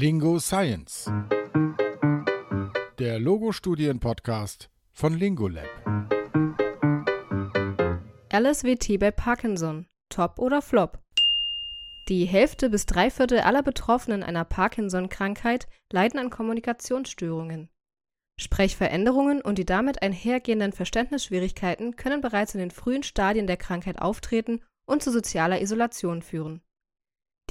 Lingo Science. Der Logo-Studien-Podcast von Lingolab. LSWT bei Parkinson. Top oder Flop? Die Hälfte bis drei Viertel aller Betroffenen einer Parkinson-Krankheit leiden an Kommunikationsstörungen. Sprechveränderungen und die damit einhergehenden Verständnisschwierigkeiten können bereits in den frühen Stadien der Krankheit auftreten und zu sozialer Isolation führen.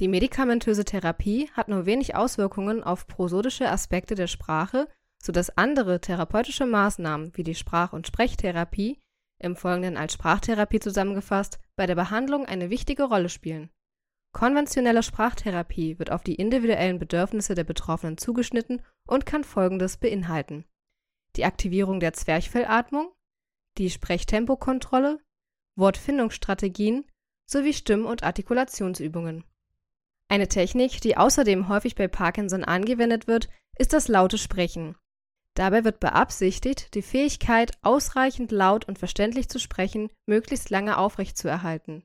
Die medikamentöse Therapie hat nur wenig Auswirkungen auf prosodische Aspekte der Sprache, sodass andere therapeutische Maßnahmen wie die Sprach- und Sprechtherapie, im Folgenden als Sprachtherapie zusammengefasst, bei der Behandlung eine wichtige Rolle spielen. Konventionelle Sprachtherapie wird auf die individuellen Bedürfnisse der Betroffenen zugeschnitten und kann Folgendes beinhalten: die Aktivierung der Zwerchfellatmung, die Sprechtempokontrolle, Wortfindungsstrategien sowie Stimm- und Artikulationsübungen. Eine Technik, die außerdem häufig bei Parkinson angewendet wird, ist das laute Sprechen. Dabei wird beabsichtigt, die Fähigkeit, ausreichend laut und verständlich zu sprechen, möglichst lange aufrechtzuerhalten.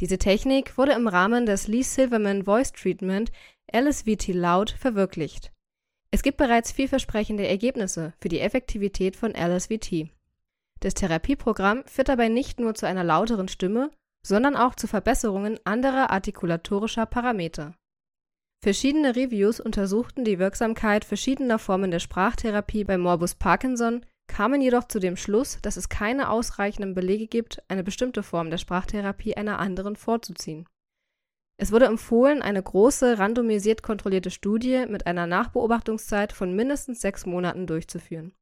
Diese Technik wurde im Rahmen des Lee Silverman Voice Treatment LSVT Loud verwirklicht. Es gibt bereits vielversprechende Ergebnisse für die Effektivität von LSVT. Das Therapieprogramm führt dabei nicht nur zu einer lauteren Stimme, sondern auch zu Verbesserungen anderer artikulatorischer Parameter. Verschiedene Reviews untersuchten die Wirksamkeit verschiedener Formen der Sprachtherapie bei Morbus Parkinson, kamen jedoch zu dem Schluss, dass es keine ausreichenden Belege gibt, eine bestimmte Form der Sprachtherapie einer anderen vorzuziehen. Es wurde empfohlen, eine große, randomisiert kontrollierte Studie mit einer Nachbeobachtungszeit von mindestens sechs Monaten durchzuführen.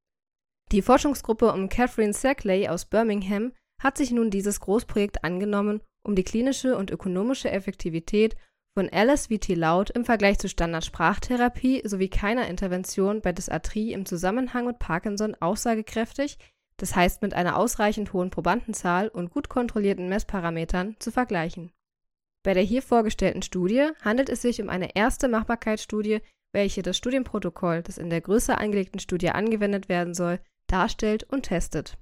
Die Forschungsgruppe um Catherine Sackley aus Birmingham hat sich nun dieses Großprojekt angenommen, um die klinische und ökonomische Effektivität von LSVT Laut im Vergleich zu Standardsprachtherapie sowie keiner Intervention bei Dysarthrie im Zusammenhang mit Parkinson aussagekräftig, das heißt mit einer ausreichend hohen Probandenzahl und gut kontrollierten Messparametern, zu vergleichen. Bei der hier vorgestellten Studie handelt es sich um eine erste Machbarkeitsstudie, welche das Studienprotokoll, das in der größer angelegten Studie angewendet werden soll, darstellt und testet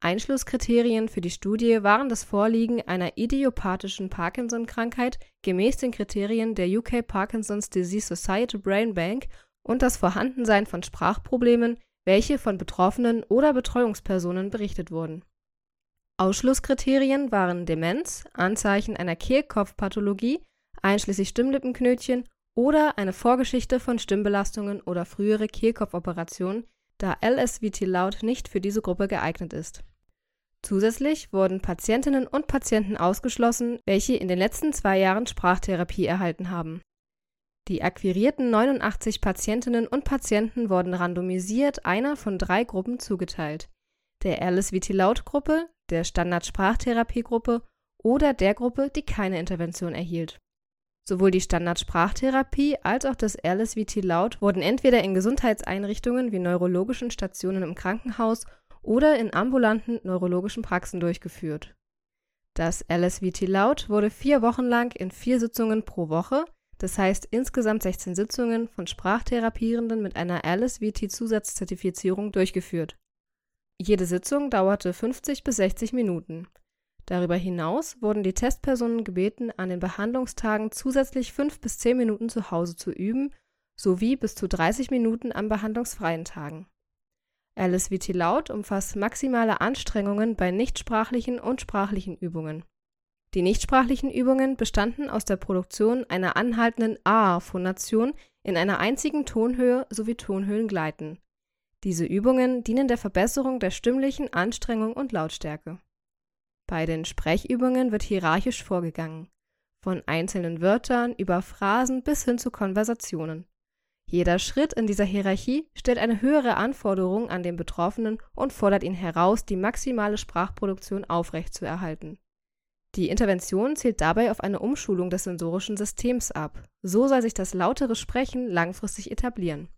Einschlusskriterien für die Studie waren das Vorliegen einer idiopathischen Parkinson-Krankheit gemäß den Kriterien der UK Parkinson's Disease Society Brain Bank und das Vorhandensein von Sprachproblemen, welche von Betroffenen oder Betreuungspersonen berichtet wurden. Ausschlusskriterien waren Demenz, Anzeichen einer Kehlkopfpathologie einschließlich Stimmlippenknötchen oder eine Vorgeschichte von Stimmbelastungen oder frühere Kehlkopfoperationen da LSVT Loud nicht für diese Gruppe geeignet ist. Zusätzlich wurden Patientinnen und Patienten ausgeschlossen, welche in den letzten zwei Jahren Sprachtherapie erhalten haben. Die akquirierten 89 Patientinnen und Patienten wurden randomisiert einer von drei Gruppen zugeteilt: der LSVT Loud Gruppe, der Standard Sprachtherapie-Gruppe oder der Gruppe, die keine Intervention erhielt Sowohl die Standardsprachtherapie als auch das LSVT Laut wurden entweder in Gesundheitseinrichtungen wie neurologischen Stationen im Krankenhaus oder in ambulanten neurologischen Praxen durchgeführt. Das LSVT Laut wurde vier Wochen lang in vier Sitzungen pro Woche, das heißt insgesamt 16 Sitzungen von Sprachtherapierenden mit einer LSVT-Zusatzzertifizierung durchgeführt. Jede Sitzung dauerte 50 bis 60 Minuten Darüber hinaus wurden die Testpersonen gebeten, an den Behandlungstagen zusätzlich fünf bis zehn Minuten zu Hause zu üben sowie bis zu 30 Minuten an behandlungsfreien Tagen. LSVT Laut umfasst maximale Anstrengungen bei nichtsprachlichen und sprachlichen Übungen. Die nichtsprachlichen Übungen bestanden aus der Produktion einer anhaltenden A-Phonation in einer einzigen Tonhöhe sowie Tonhöhlengleiten. Diese Übungen dienen der Verbesserung der stimmlichen Anstrengung und Lautstärke bei den Sprechübungen wird hierarchisch vorgegangen, von einzelnen Wörtern über Phrasen bis hin zu Konversationen. Jeder Schritt in dieser Hierarchie stellt eine höhere Anforderung an den Betroffenen und fordert ihn heraus, die maximale Sprachproduktion aufrechtzuerhalten. Die Intervention zielt dabei auf eine Umschulung des sensorischen Systems ab. So soll sich das lautere Sprechen langfristig etablieren.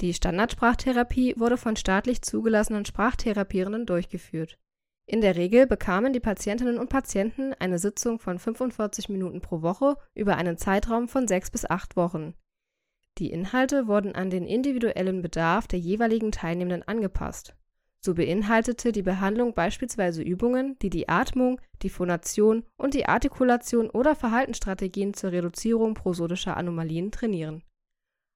Die Standardsprachtherapie wurde von staatlich zugelassenen Sprachtherapierenden durchgeführt. In der Regel bekamen die Patientinnen und Patienten eine Sitzung von 45 Minuten pro Woche über einen Zeitraum von sechs bis acht Wochen. Die Inhalte wurden an den individuellen Bedarf der jeweiligen Teilnehmenden angepasst. So beinhaltete die Behandlung beispielsweise Übungen, die die Atmung, die Phonation und die Artikulation oder Verhaltensstrategien zur Reduzierung prosodischer Anomalien trainieren.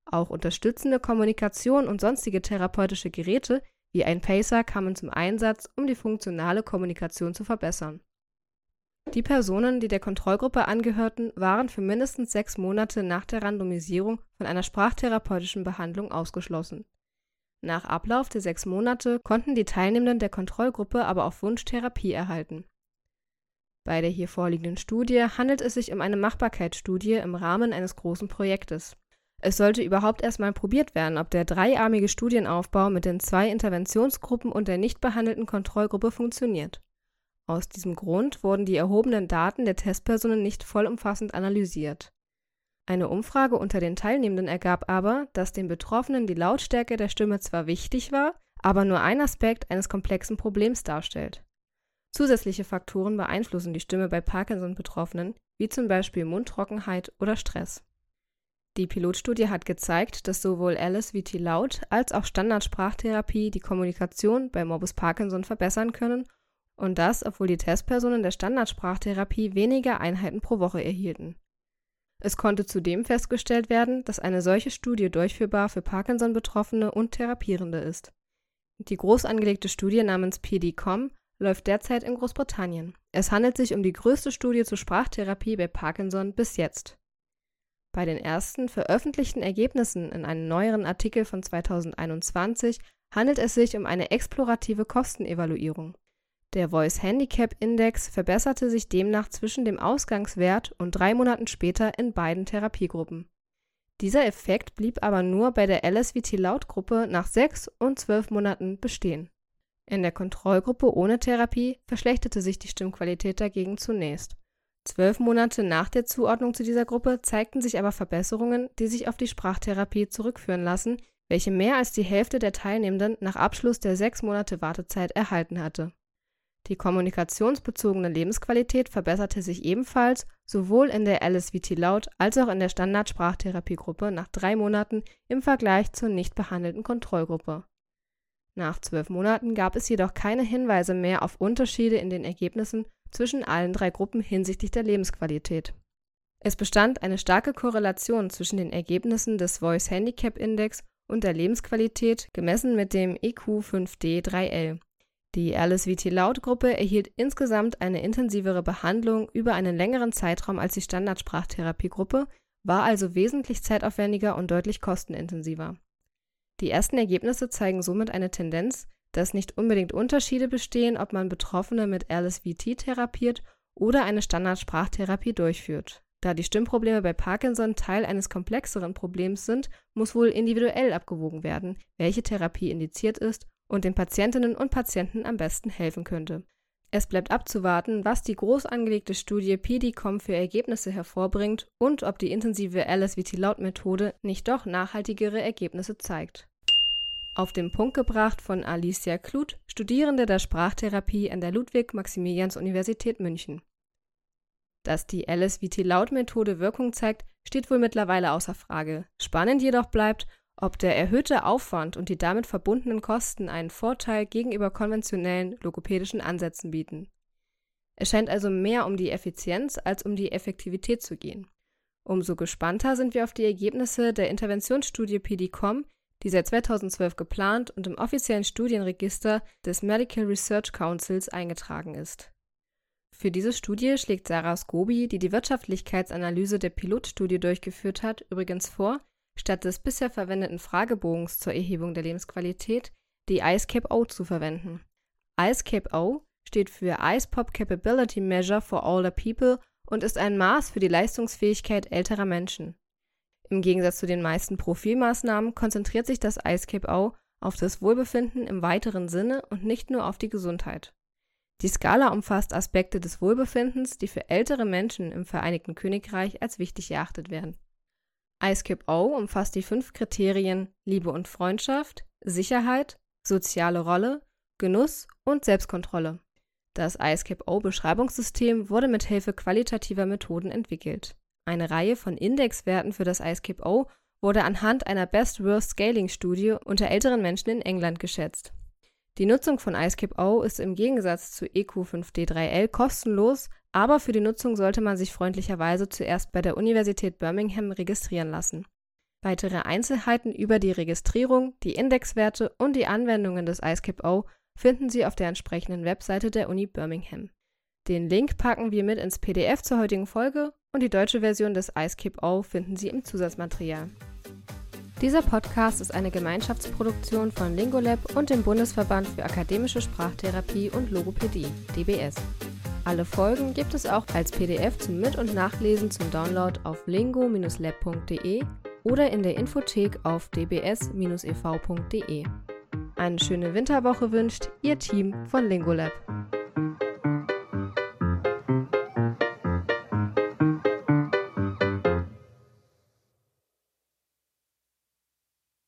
Auch unterstützende Kommunikation und sonstige therapeutische Geräte wie ein Pacer kamen zum Einsatz, um die funktionale Kommunikation zu verbessern. Die Personen, die der Kontrollgruppe angehörten, waren für mindestens sechs Monate nach der Randomisierung von einer sprachtherapeutischen Behandlung ausgeschlossen. Nach Ablauf der sechs Monate konnten die Teilnehmenden der Kontrollgruppe aber auf Wunsch Therapie erhalten. Bei der hier vorliegenden Studie handelt es sich um eine Machbarkeitsstudie im Rahmen eines großen Projektes. Es sollte überhaupt erstmal probiert werden, ob der dreiarmige Studienaufbau mit den zwei Interventionsgruppen und der nicht behandelten Kontrollgruppe funktioniert. Aus diesem Grund wurden die erhobenen Daten der Testpersonen nicht vollumfassend analysiert. Eine Umfrage unter den Teilnehmenden ergab aber, dass den Betroffenen die Lautstärke der Stimme zwar wichtig war, aber nur ein Aspekt eines komplexen Problems darstellt. Zusätzliche Faktoren beeinflussen die Stimme bei Parkinson-Betroffenen, wie zum Beispiel Mundtrockenheit oder Stress. Die Pilotstudie hat gezeigt, dass sowohl Alice VT Laut als auch Standardsprachtherapie die Kommunikation bei Morbus Parkinson verbessern können und das, obwohl die Testpersonen der Standardsprachtherapie weniger Einheiten pro Woche erhielten. Es konnte zudem festgestellt werden, dass eine solche Studie durchführbar für Parkinson-Betroffene und Therapierende ist. Die groß angelegte Studie namens PDCOM läuft derzeit in Großbritannien. Es handelt sich um die größte Studie zur Sprachtherapie bei Parkinson bis jetzt. Bei den ersten veröffentlichten Ergebnissen in einem neueren Artikel von 2021 handelt es sich um eine explorative Kostenevaluierung. Der Voice Handicap Index verbesserte sich demnach zwischen dem Ausgangswert und drei Monaten später in beiden Therapiegruppen. Dieser Effekt blieb aber nur bei der LSVT-Laut-Gruppe nach sechs und zwölf Monaten bestehen. In der Kontrollgruppe ohne Therapie verschlechterte sich die Stimmqualität dagegen zunächst. Zwölf Monate nach der Zuordnung zu dieser Gruppe zeigten sich aber Verbesserungen, die sich auf die Sprachtherapie zurückführen lassen, welche mehr als die Hälfte der Teilnehmenden nach Abschluss der sechs Monate Wartezeit erhalten hatte. Die kommunikationsbezogene Lebensqualität verbesserte sich ebenfalls sowohl in der LSVT Laut als auch in der Standardsprachtherapiegruppe nach drei Monaten im Vergleich zur nicht behandelten Kontrollgruppe. Nach zwölf Monaten gab es jedoch keine Hinweise mehr auf Unterschiede in den Ergebnissen zwischen allen drei Gruppen hinsichtlich der Lebensqualität. Es bestand eine starke Korrelation zwischen den Ergebnissen des Voice Handicap Index und der Lebensqualität gemessen mit dem EQ5D3L. Die Alice VT Laut Gruppe erhielt insgesamt eine intensivere Behandlung über einen längeren Zeitraum als die Standardsprachtherapiegruppe, war also wesentlich zeitaufwendiger und deutlich kostenintensiver. Die ersten Ergebnisse zeigen somit eine Tendenz, dass nicht unbedingt Unterschiede bestehen, ob man Betroffene mit LSVT therapiert oder eine Standardsprachtherapie durchführt. Da die Stimmprobleme bei Parkinson Teil eines komplexeren Problems sind, muss wohl individuell abgewogen werden, welche Therapie indiziert ist und den Patientinnen und Patienten am besten helfen könnte. Es bleibt abzuwarten, was die groß angelegte Studie PDCOM für Ergebnisse hervorbringt und ob die intensive LSVT-Laut-Methode nicht doch nachhaltigere Ergebnisse zeigt. Auf den Punkt gebracht von Alicia Kluth, Studierende der Sprachtherapie an der Ludwig-Maximilians-Universität München. Dass die LSVT-Laut-Methode Wirkung zeigt, steht wohl mittlerweile außer Frage. Spannend jedoch bleibt, ob der erhöhte Aufwand und die damit verbundenen Kosten einen Vorteil gegenüber konventionellen logopädischen Ansätzen bieten. Es scheint also mehr um die Effizienz als um die Effektivität zu gehen. Umso gespannter sind wir auf die Ergebnisse der Interventionsstudie PDCOM, die seit 2012 geplant und im offiziellen Studienregister des Medical Research Councils eingetragen ist. Für diese Studie schlägt Sarah Scobi, die die Wirtschaftlichkeitsanalyse der Pilotstudie durchgeführt hat, übrigens vor, statt des bisher verwendeten Fragebogens zur Erhebung der Lebensqualität die ICE-CAP-O zu verwenden. ICE-CAP-O steht für Ice Pop Capability Measure for Older People und ist ein Maß für die Leistungsfähigkeit älterer Menschen. Im Gegensatz zu den meisten Profilmaßnahmen konzentriert sich das ICE-CAP-O auf das Wohlbefinden im weiteren Sinne und nicht nur auf die Gesundheit. Die Skala umfasst Aspekte des Wohlbefindens, die für ältere Menschen im Vereinigten Königreich als wichtig erachtet werden ISKIP-O umfasst die fünf Kriterien Liebe und Freundschaft, Sicherheit, soziale Rolle, Genuss und Selbstkontrolle. Das ISKIP-O-Beschreibungssystem wurde mit Hilfe qualitativer Methoden entwickelt. Eine Reihe von Indexwerten für das ISKIP-O wurde anhand einer Best-Worst-Scaling-Studie unter älteren Menschen in England geschätzt. Die Nutzung von iSkip-O ist im Gegensatz zu EQ5D3L kostenlos, aber für die Nutzung sollte man sich freundlicherweise zuerst bei der Universität Birmingham registrieren lassen. Weitere Einzelheiten über die Registrierung, die Indexwerte und die Anwendungen des iSkip-O finden Sie auf der entsprechenden Webseite der Uni Birmingham. Den Link packen wir mit ins PDF zur heutigen Folge und die deutsche Version des iSkip-O finden Sie im Zusatzmaterial. Dieser Podcast ist eine Gemeinschaftsproduktion von Lingolab und dem Bundesverband für akademische Sprachtherapie und Logopädie, DBS. Alle Folgen gibt es auch als PDF zum Mit- und Nachlesen zum Download auf lingo-lab.de oder in der Infothek auf dbs-ev.de. Eine schöne Winterwoche wünscht Ihr Team von Lingolab.